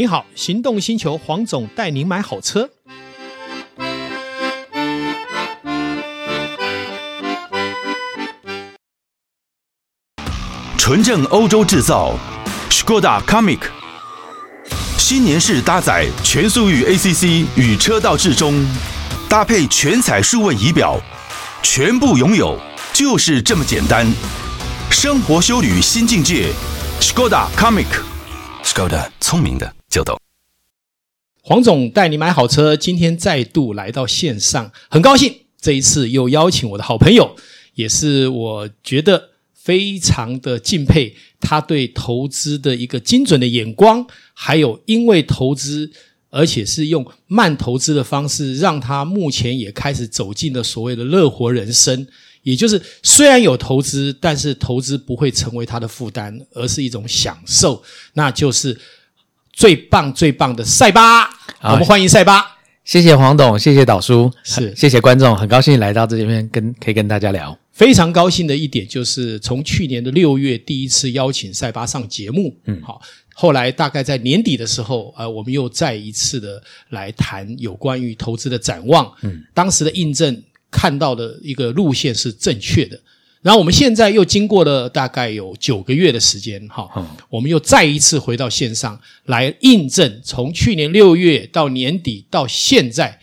你好，行动星球黄总带您买好车。纯正欧洲制造，Skoda Comic，新年式搭载全速域 ACC 与车道智中，搭配全彩数位仪表，全部拥有就是这么简单。生活修旅新境界，Skoda Comic，Skoda 聪明的就懂。黄总带你买好车，今天再度来到线上，很高兴这一次又邀请我的好朋友，也是我觉得非常的敬佩他对投资的一个精准的眼光，还有因为投资，而且是用慢投资的方式，让他目前也开始走进了所谓的乐活人生。也就是虽然有投资，但是投资不会成为他的负担，而是一种享受。那就是最棒最棒的赛巴，我们欢迎赛巴。谢谢黄董，谢谢导叔，是。谢谢观众，很高兴来到这边跟可以跟大家聊。非常高兴的一点就是，从去年的六月第一次邀请塞巴上节目，嗯，好，后来大概在年底的时候，呃，我们又再一次的来谈有关于投资的展望，嗯，当时的印证。看到的一个路线是正确的，然后我们现在又经过了大概有九个月的时间，哈，我们又再一次回到线上来印证，从去年六月到年底到现在，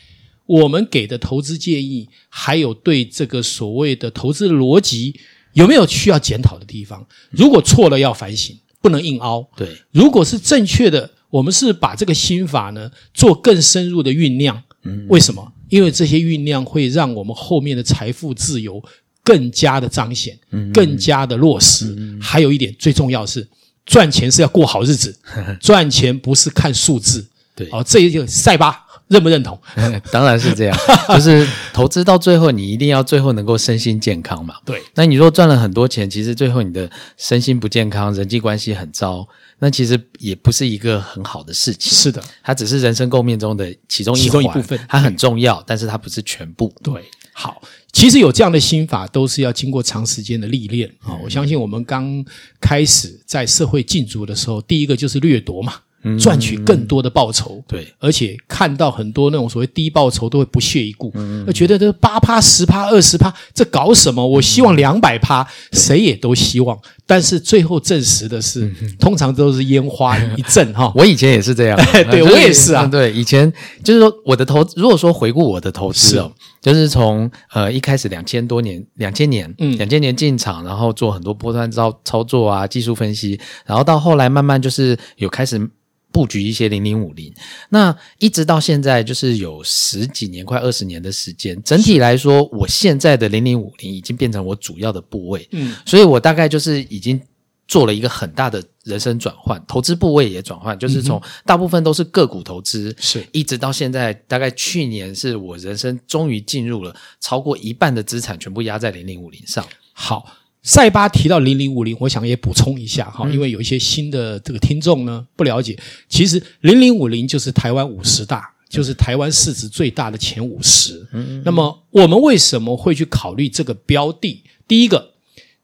我们给的投资建议，还有对这个所谓的投资的逻辑有没有需要检讨的地方？如果错了要反省，不能硬凹。对，如果是正确的，我们是把这个心法呢做更深入的酝酿。嗯，为什么？因为这些酝酿会让我们后面的财富自由更加的彰显，更加的落实。还有一点最重要的是，赚钱是要过好日子，赚钱不是看数字。对，哦，这一就赛巴认不认同？当然是这样，就是投资到最后，你一定要最后能够身心健康嘛。对，那你如果赚了很多钱，其实最后你的身心不健康，人际关系很糟。那其实也不是一个很好的事情。是的，它只是人生构面中的其中一其中一部分，它很重要，但是它不是全部。对，好，其实有这样的心法，都是要经过长时间的历练啊、嗯。我相信我们刚开始在社会竞逐的时候，第一个就是掠夺嘛。赚取更多的报酬，对，而且看到很多那种所谓低报酬都会不屑一顾，嗯，觉得这八趴、十趴、二十趴，这搞什么？我希望两百趴，谁也都希望，但是最后证实的是，通常都是烟花一阵哈。我以前也是这样，对我也是啊，对，以前就是说我的投，如果说回顾我的投资哦，就是从呃一开始两千多年，两千年，嗯，两千年进场，然后做很多波段操操作啊，技术分析，然后到后来慢慢就是有开始。布局一些零零五零，那一直到现在就是有十几年，快二十年的时间。整体来说，我现在的零零五零已经变成我主要的部位，嗯，所以我大概就是已经做了一个很大的人生转换，投资部位也转换，就是从大部分都是个股投资，是一直到现在，大概去年是我人生终于进入了超过一半的资产全部压在零零五零上。好。赛巴提到零零五零，我想也补充一下哈，因为有一些新的这个听众呢不了解，其实零零五零就是台湾五十大，就是台湾市值最大的前五十。那么我们为什么会去考虑这个标的？第一个，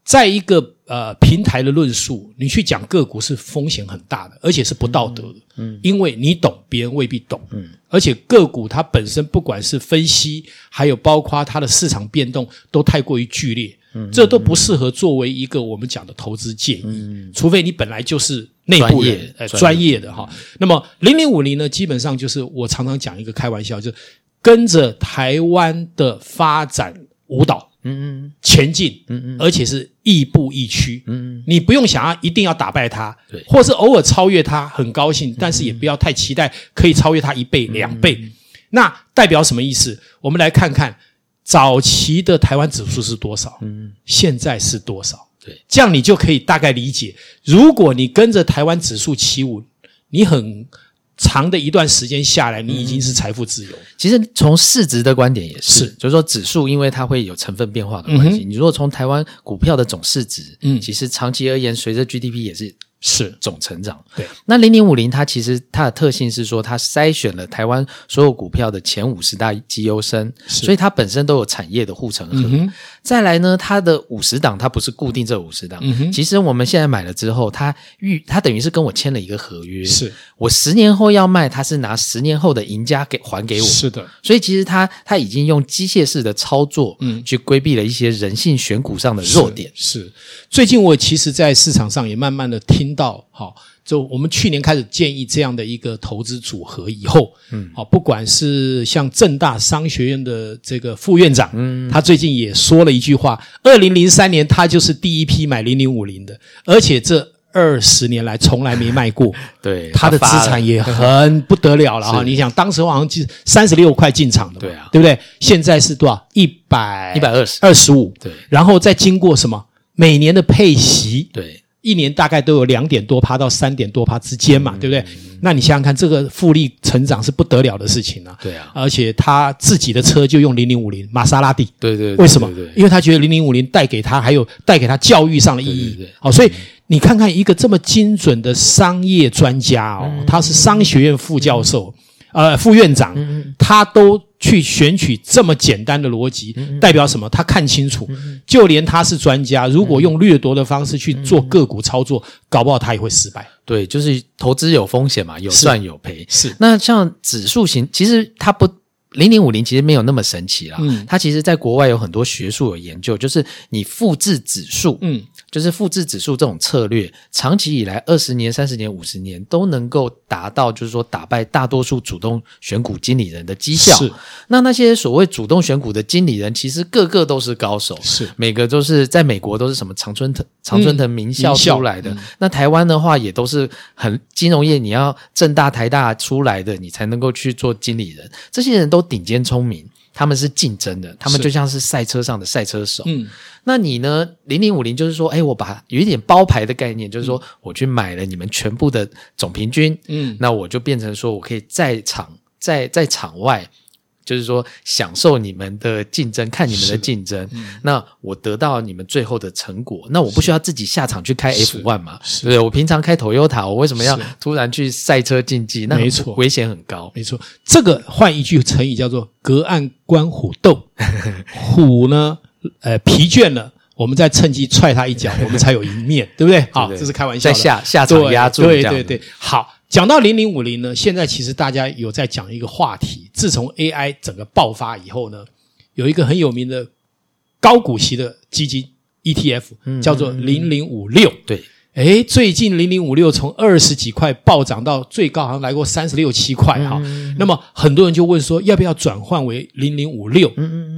在一个呃平台的论述，你去讲个股是风险很大的，而且是不道德的。嗯，因为你懂，别人未必懂。嗯，而且个股它本身不管是分析，还有包括它的市场变动，都太过于剧烈。这都不适合作为一个我们讲的投资建议，嗯、除非你本来就是内部业，呃、专业的哈。那么零零五零呢，基本上就是我常常讲一个开玩笑，就是跟着台湾的发展舞蹈，嗯嗯，前进，嗯嗯，而且是亦步亦趋，嗯嗯，你不用想要一定要打败他，对，或是偶尔超越他，很高兴，但是也不要太期待可以超越他一倍、两倍。那代表什么意思？我们来看看。早期的台湾指数是多少？嗯，现在是多少？对，这样你就可以大概理解。如果你跟着台湾指数起舞，你很长的一段时间下来，你已经是财富自由。嗯，其实从市值的观点也是，是就是说指数因为它会有成分变化的关系。嗯，你如果从台湾股票的总市值，嗯，其实长期而言，随着 GDP 也是。是。总成长。对，那零零五零它其实它的特性是说，它筛选了台湾所有股票的前五十大绩优生，所以它本身都有产业的护城河。嗯、再来呢，它的五十档它不是固定这五十档，嗯、其实我们现在买了之后，它预它等于是跟我签了一个合约，是。我十年后要卖，它是拿十年后的赢家给还给我。是的，所以其实它它已经用机械式的操作，嗯，去规避了一些人性选股上的弱点。是，是。最近我其实，在市场上也慢慢的听到，好，就我们去年开始建议这样的一个投资组合以后，嗯，好，不管是像正大商学院的这个副院长，嗯，他最近也说了一句话：二零零三年他就是第一批买零零五零的，而且这。二十年来从来没卖过，对，他的资产也很不得了了哈。你想，当时好像就三十六块进场的，对啊，对不对？现在是多少？一百一百二十二十五，对。然后再经过什么？每年的配息，对，一年大概都有两点多趴到三点多趴之间嘛，对不对？那你想想看，这个复利成长是不得了的事情啊。对啊，而且他自己的车就用零零五零玛莎拉蒂，对对。为什么？因为他觉得零零五零带给他还有带给他教育上的意义，对。好，所以。你看看一个这么精准的商业专家哦，他是商学院副教授，呃，副院长，他都去选取这么简单的逻辑，代表什么？他看清楚，就连他是专家，如果用掠夺的方式去做个股操作，搞不好他也会失败。对，就是投资有风险嘛，有赚有赔。是。那像指数型，其实它不。零零五零其实没有那么神奇啦，嗯，它其实在国外有很多学术有研究，就是你复制指数，嗯，就是复制指数这种策略，长期以来二十年、三十年、五十年都能够达到，就是说打败大多数主动选股经理人的绩效。是，那那些所谓主动选股的经理人，其实个个都是高手，是每个都是在美国都是什么常春藤、常春藤名校出来的。嗯、那台湾的话，也都是很金融业，你要正大、台大出来的，你才能够去做经理人。这些人都。顶尖聪明，他们是竞争的，他们就像是赛车上的赛车手。嗯，那你呢？零零五零就是说，哎，我把有一点包牌的概念，就是说，我去买了你们全部的总平均，嗯，那我就变成说我可以在场在在场外。就是说，享受你们的竞争，看你们的竞争。嗯、那我得到你们最后的成果，那我不需要自己下场去开 F one 嘛？是，对，我平常开 Toyota，我为什么要突然去赛车竞技？那没错，危险很高。没错，这个换一句成语叫做“隔岸观虎斗”。虎呢，呃，疲倦了，我们再趁机踹他一脚，我们才有赢面，对不对？好，这是开玩笑。在下下场压住，对对对，好。讲到零零五零呢，现在其实大家有在讲一个话题。自从 AI 整个爆发以后呢，有一个很有名的高股息的基金 ETF，叫做零零五六。对。诶，最近零零五六从二十几块暴涨到最高，好像来过三十六七块哈。嗯、那么很多人就问说，要不要转换为零零五六？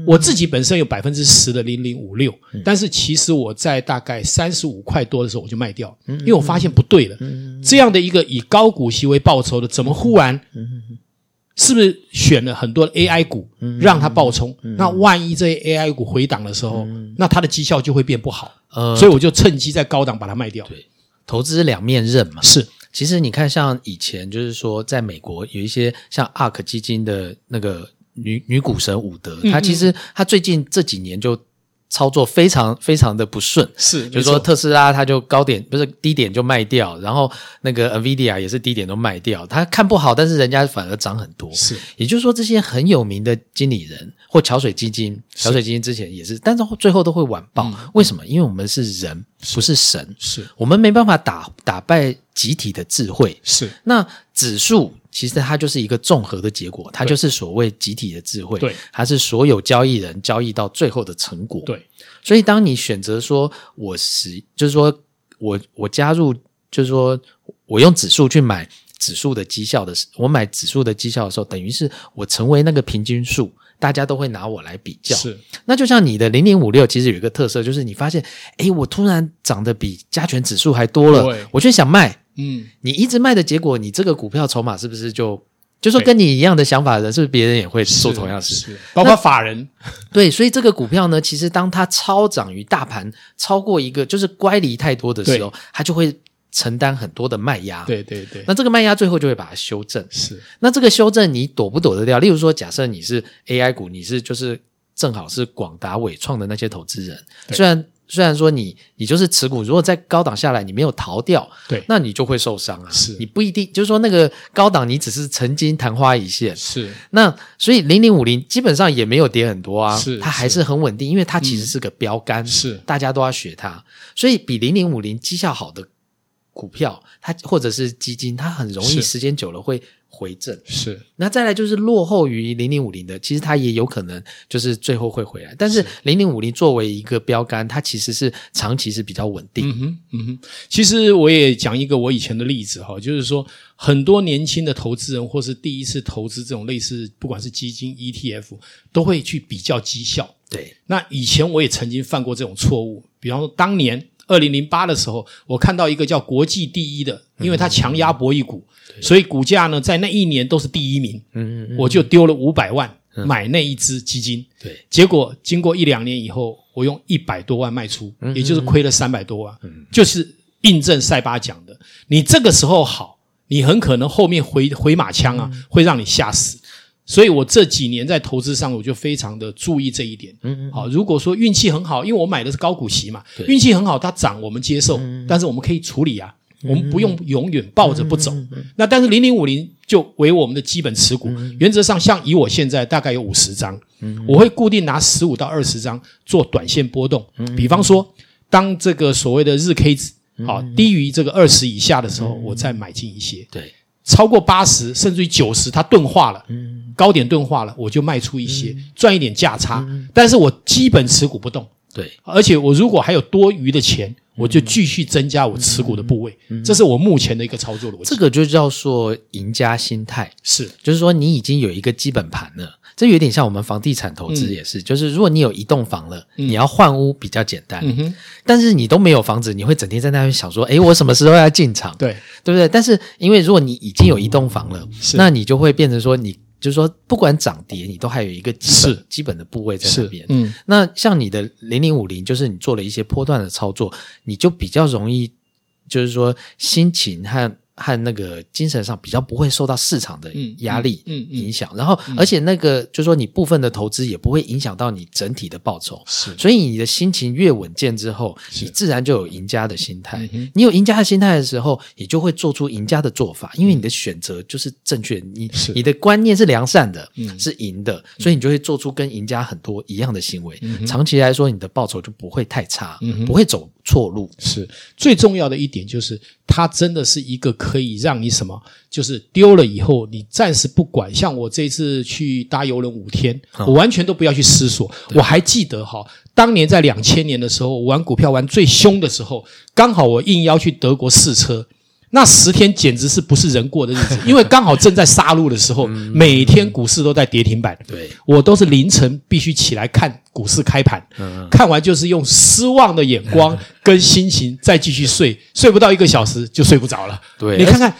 我自己本身有百分之十的零零五六，但是其实我在大概三十五块多的时候我就卖掉，因为我发现不对了。这样的一个以高股息为报酬的，怎么忽然？是不是选了很多 AI 股让它爆冲？那万一这些 AI 股回档的时候，那它的绩效就会变不好。呃，所以我就趁机在高档把它卖掉。对，投资两面刃嘛。是，其实你看，像以前就是说，在美国有一些像 ARK 基金的那个女女股神伍德，她其实她最近这几年就。操作非常非常的不顺，是，比如说特斯拉它就高点不是低点就卖掉，然后那个 NVIDIA 也是低点都卖掉，它看不好，但是人家反而涨很多，是，也就是说这些很有名的经理人或桥水基金，桥水基金之前也是，但是最后都会晚爆，嗯、为什么？因为我们是人，不是神，是。我们没办法打打败集体的智慧，是，那指数。其实它就是一个综合的结果，它就是所谓集体的智慧，对，它是所有交易人交易到最后的成果，对。所以当你选择说我是，就是说我我加入，就是说我用指数去买指数的绩效的时，我买指数的绩效的时候，等于是我成为那个平均数，大家都会拿我来比较。是，那就像你的零零五六，其实有一个特色，就是你发现，诶，我突然涨得比加权指数还多了，对我却想卖。嗯，你一直卖的结果，你这个股票筹码是不是就就说跟你一样的想法的人，是不是别人也会做同样事？是，包括法人。对，所以这个股票呢，其实当它超涨于大盘超过一个，就是乖离太多的时候，它就会承担很多的卖压。对对对。那这个卖压最后就会把它修正。是。那这个修正你躲不躲得掉？例如说，假设你是 AI 股，你是就是正好是广达、伟创的那些投资人，虽然。虽然说你你就是持股，如果在高档下来你没有逃掉，对，那你就会受伤啊。是。你不一定就是说那个高档你只是曾经昙花一现，是。那所以零零五零基本上也没有跌很多啊，是它还是很稳定，因为它其实是个标杆，是。大家都要学它，所以比零零五零绩效好的股票，它或者是基金，它很容易时间久了会回正。是，那再来就是落后于零零五零的，其实它也有可能就是最后会回来。但是零零五零作为一个标杆，它其实是长期是比较稳定。嗯哼，嗯哼。其实我也讲一个我以前的例子哈，就是说很多年轻的投资人或是第一次投资这种类似不管是基金 ETF，都会去比较绩效。对，那以前我也曾经犯过这种错误，比方说当年。二零零八的时候，我看到一个叫国际第一的，因为它强压博弈股，嗯、所以股价呢在那一年都是第一名。嗯嗯，嗯我就丢了五百万、嗯、买那一只基金。对，结果经过一两年以后，我用一百多万卖出，嗯、也就是亏了三百多万。嗯，就是印证塞巴讲的，你这个时候好，你很可能后面回回马枪啊，嗯、会让你吓死。所以我这几年在投资上，我就非常的注意这一点。嗯嗯。好，如果说运气很好，因为我买的是高股息嘛，对运气很好，它涨我们接受，嗯、但是我们可以处理啊，嗯、我们不用永远抱着不走。那但是零零五零就为我们的基本持股，嗯、原则上像以我现在大概有五十张，嗯、我会固定拿十五到二十张做短线波动。嗯、比方说，当这个所谓的日 K 值好低于这个二十以下的时候，嗯、我再买进一些。对。超过八十甚至于九十，它钝化了，嗯，高点钝化了，我就卖出一些，嗯、赚一点价差。嗯、但是我基本持股不动，对，而且我如果还有多余的钱，嗯、我就继续增加我持股的部位。嗯、这是我目前的一个操作逻辑。这个就叫做赢家心态，是，就是说你已经有一个基本盘了。这有点像我们房地产投资也是，嗯、就是如果你有一栋房了，嗯、你要换屋比较简单，嗯、但是你都没有房子，你会整天在那边想说，诶，我什么时候要进场？对，对不对？但是因为如果你已经有一栋房了，是那你就会变成说，你就是说不管涨跌，你都还有一个基基本的部位在那边。嗯，那像你的零零五零，就是你做了一些波段的操作，你就比较容易，就是说心情和。和那个精神上比较不会受到市场的压力影响，然后而且那个就是说你部分的投资也不会影响到你整体的报酬，是，所以你的心情越稳健之后，你自然就有赢家的心态。你有赢家的心态的时候，你就会做出赢家的做法，因为你的选择就是正确，你你的观念是良善的，是赢的，所以你就会做出跟赢家很多一样的行为。长期来说，你的报酬就不会太差，不会走错路。是。最重要的一点就是。它真的是一个可以让你什么，就是丢了以后你暂时不管。像我这次去搭邮轮五天，我完全都不要去思索。我还记得哈，当年在两千年的时候，我玩股票玩最凶的时候，刚好我应邀去德国试车。那十天简直是不是人过的日子，因为刚好正在杀戮的时候，每天股市都在跌停板。对，我都是凌晨必须起来看股市开盘，看完就是用失望的眼光 跟心情再继续睡，睡不到一个小时就睡不着了。对，你看看，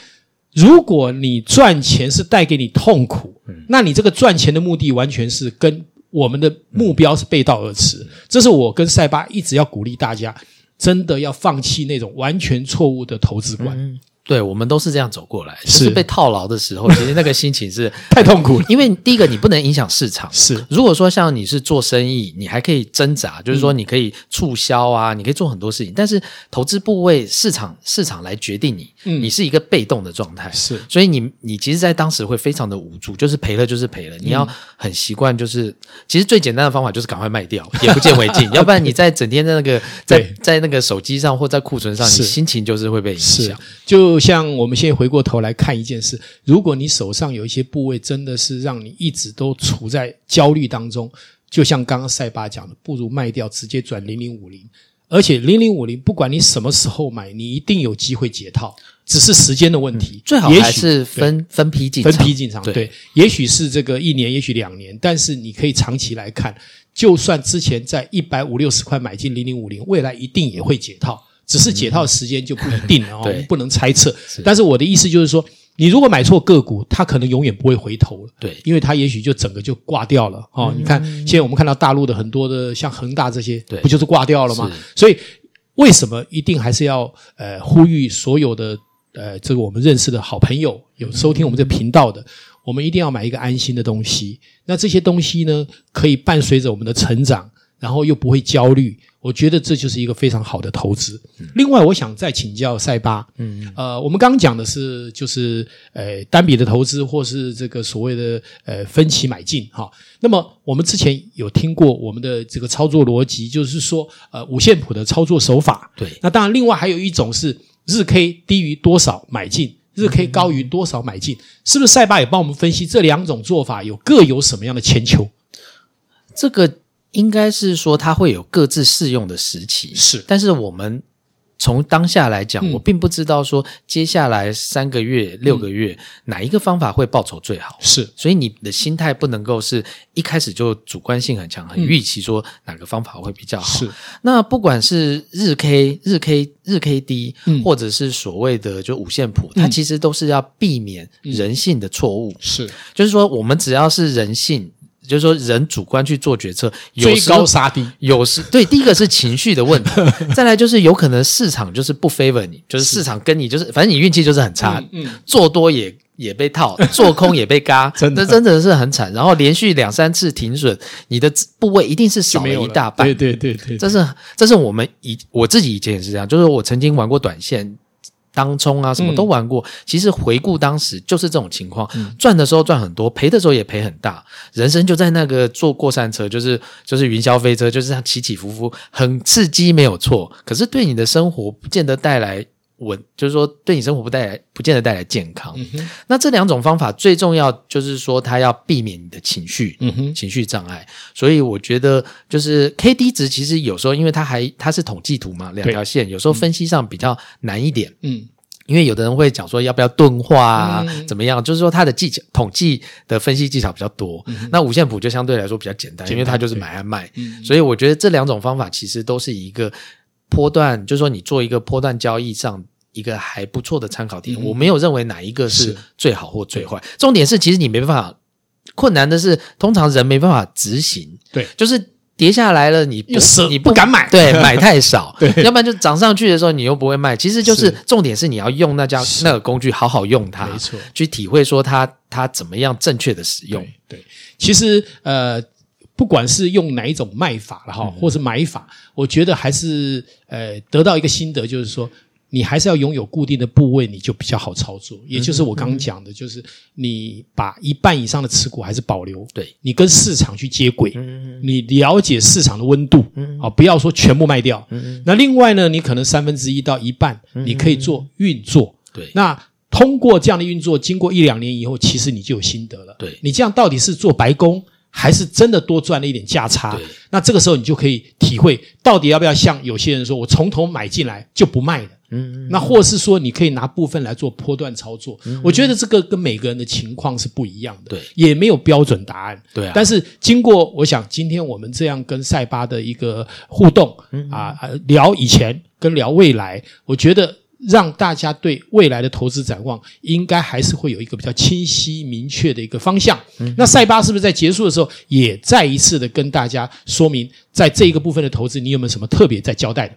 如果你赚钱是带给你痛苦，那你这个赚钱的目的完全是跟我们的目标是背道而驰。这是我跟塞巴一直要鼓励大家。真的要放弃那种完全错误的投资观。对，我们都是这样走过来，是被套牢的时候，其实那个心情是 太痛苦了。因为第一个，你不能影响市场。是，如果说像你是做生意，你还可以挣扎，就是说你可以促销啊，你可以做很多事情。但是投资部位，市场市场来决定你，你是一个被动的状态。是，所以你你其实，在当时会非常的无助，就是赔了就是赔了。你要很习惯，就是其实最简单的方法就是赶快卖掉，眼不见为净。要不然你在整天在那个在在那个手机上或在库存上，你心情就是会被影响。就像我们现在回过头来看一件事，如果你手上有一些部位真的是让你一直都处在焦虑当中，就像刚刚塞巴讲的，不如卖掉，直接转零零五零。而且零零五零，不管你什么时候买，你一定有机会解套，只是时间的问题。最好还是分分批进场，分批进场。对，也许是这个一年，也许两年，但是你可以长期来看，就算之前在一百五六十块买进零零五零，未来一定也会解套。只是解套时间就不一定了 哦，不能猜测。但是我的意思就是说，你如果买错个股，它可能永远不会回头了。对，因为它也许就整个就挂掉了哦。你看，现在我们看到大陆的很多的像恒大这些，不就是挂掉了吗？所以为什么一定还是要呃呼吁所有的呃这个我们认识的好朋友有收听我们这个频道的，我们一定要买一个安心的东西。那这些东西呢，可以伴随着我们的成长。然后又不会焦虑，我觉得这就是一个非常好的投资。嗯、另外，我想再请教赛巴，嗯，呃，我们刚刚讲的是就是呃单笔的投资，或是这个所谓的呃分期买进哈。那么我们之前有听过我们的这个操作逻辑，就是说呃五线谱的操作手法。对，那当然，另外还有一种是日 K 低于多少买进，日 K 高于多少买进，嗯、是不是？赛巴也帮我们分析这两种做法有各有什么样的千秋？这个。应该是说它会有各自适用的时期，是。但是我们从当下来讲，嗯、我并不知道说接下来三个月、六个月、嗯、哪一个方法会报酬最好。是，所以你的心态不能够是一开始就主观性很强，很预期说哪个方法会比较好。是。那不管是日 K、日 K、日 K D，、嗯、或者是所谓的就五线谱，它其实都是要避免人性的错误。是、嗯，就是说我们只要是人性。就是说，人主观去做决策，追高杀低，有时 对第一个是情绪的问题，再来就是有可能市场就是不 favor 你，就是市场跟你就是反正你运气就是很差，嗯，嗯。做多也也被套，做空也被嘎，真的。真的是很惨。然后连续两三次停损，你的部位一定是少了一大半，对对对对，这是这是我们以我自己以前也是这样，就是我曾经玩过短线。当冲啊，什么都玩过。嗯、其实回顾当时就是这种情况，嗯、赚的时候赚很多，赔的时候也赔很大。人生就在那个坐过山车，就是就是云霄飞车，就是这样起起伏伏，很刺激，没有错。可是对你的生活不见得带来稳，就是说对你生活不带来，不见得带来健康。嗯、那这两种方法最重要就是说，它要避免你的情绪，嗯哼，情绪障碍。所以我觉得就是 K D 值，其实有时候因为它还它是统计图嘛，两条线，有时候分析上比较难一点，嗯。因为有的人会讲说要不要钝化啊，嗯、怎么样？就是说它的技巧、统计的分析技巧比较多。嗯、那五线谱就相对来说比较简单，简单因为它就是买卖卖。嗯、所以我觉得这两种方法其实都是一个波段，就是说你做一个波段交易上一个还不错的参考点。嗯、我没有认为哪一个是最好或最坏。重点是，其实你没办法，困难的是通常人没办法执行。对，就是。跌下来了，你不舍你不敢买，对，买太少，对，要不然就涨上去的时候你又不会卖。其实就是重点是你要用那家那个工具好好用它，没错，去体会说它它怎么样正确的使用。对，其实呃，不管是用哪一种卖法了哈，或是买法，我觉得还是呃得到一个心得，就是说。你还是要拥有固定的部位，你就比较好操作。也就是我刚刚讲的，就是你把一半以上的持股还是保留，对，你跟市场去接轨，你了解市场的温度，啊，不要说全部卖掉。那另外呢，你可能三分之一到一半，你可以做运作。对，那通过这样的运作，经过一两年以后，其实你就有心得了。对，你这样到底是做白工，还是真的多赚了一点价差？那这个时候你就可以体会，到底要不要像有些人说，我从头买进来就不卖了。嗯，那或是说，你可以拿部分来做波段操作。嗯，我觉得这个跟每个人的情况是不一样的，对，也没有标准答案，对啊。但是经过，我想今天我们这样跟塞巴的一个互动，嗯啊，聊以前跟聊未来，我觉得让大家对未来的投资展望，应该还是会有一个比较清晰明确的一个方向。嗯，那赛巴是不是在结束的时候，也再一次的跟大家说明，在这一个部分的投资，你有没有什么特别在交代的？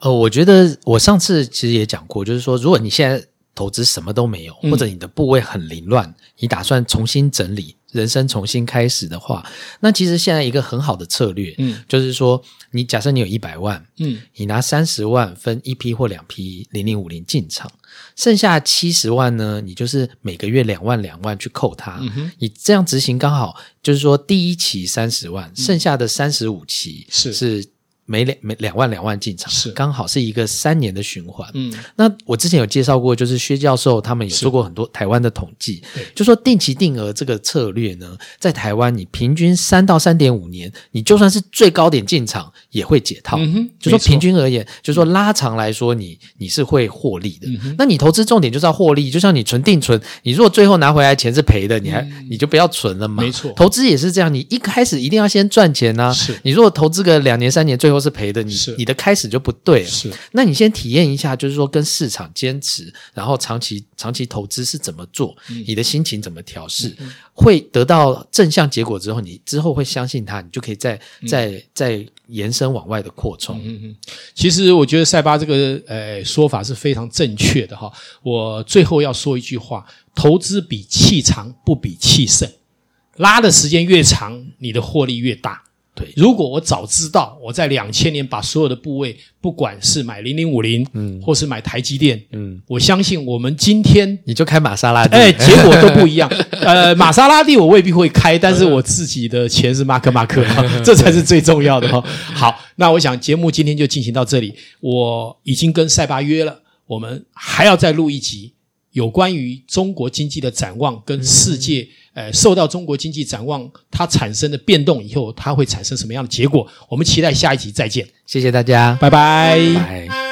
呃，我觉得我上次其实也讲过，就是说，如果你现在投资什么都没有，或者你的部位很凌乱，嗯、你打算重新整理，人生重新开始的话，那其实现在一个很好的策略，嗯，就是说，你假设你有一百万，嗯，你拿三十万分一批或两批零零五零进场，剩下七十万呢，你就是每个月两万两万去扣它，嗯，你这样执行刚好就是说，第一期三十万，剩下的三十五期是。是。每两每两万两万进场，是刚好是一个三年的循环。嗯，那我之前有介绍过，就是薛教授他们有做过很多台湾的统计，就说定期定额这个策略呢，在台湾你平均三到三点五年，你就算是最高点进场也会解套。嗯哼，就说平均而言，就说拉长来说，你你是会获利的。嗯，那你投资重点就是要获利，就像你存定存，你如果最后拿回来钱是赔的，你还你就不要存了嘛。没错，投资也是这样，你一开始一定要先赚钱呐。是，你如果投资个两年三年，最后是赔的，你你的开始就不对了。是，那你先体验一下，就是说跟市场坚持，然后长期长期投资是怎么做，嗯、你的心情怎么调试，会得到正向结果之后，你之后会相信它，你就可以再、嗯、再再延伸往外的扩充。嗯嗯，其实我觉得赛巴这个呃说法是非常正确的哈。我最后要说一句话：投资比气长，不比气盛。拉的时间越长，你的获利越大。对，如果我早知道，我在两千年把所有的部位，不管是买零零五零，嗯，或是买台积电，嗯，我相信我们今天你就开玛莎拉蒂，哎，结果都不一样。呃，玛莎拉蒂我未必会开，但是我自己的钱是马克马克，这才是最重要的哈。好，那我想节目今天就进行到这里，我已经跟赛巴约了，我们还要再录一集。有关于中国经济的展望跟世界，呃，受到中国经济展望它产生的变动以后，它会产生什么样的结果？我们期待下一集再见，谢谢大家，拜拜。拜拜。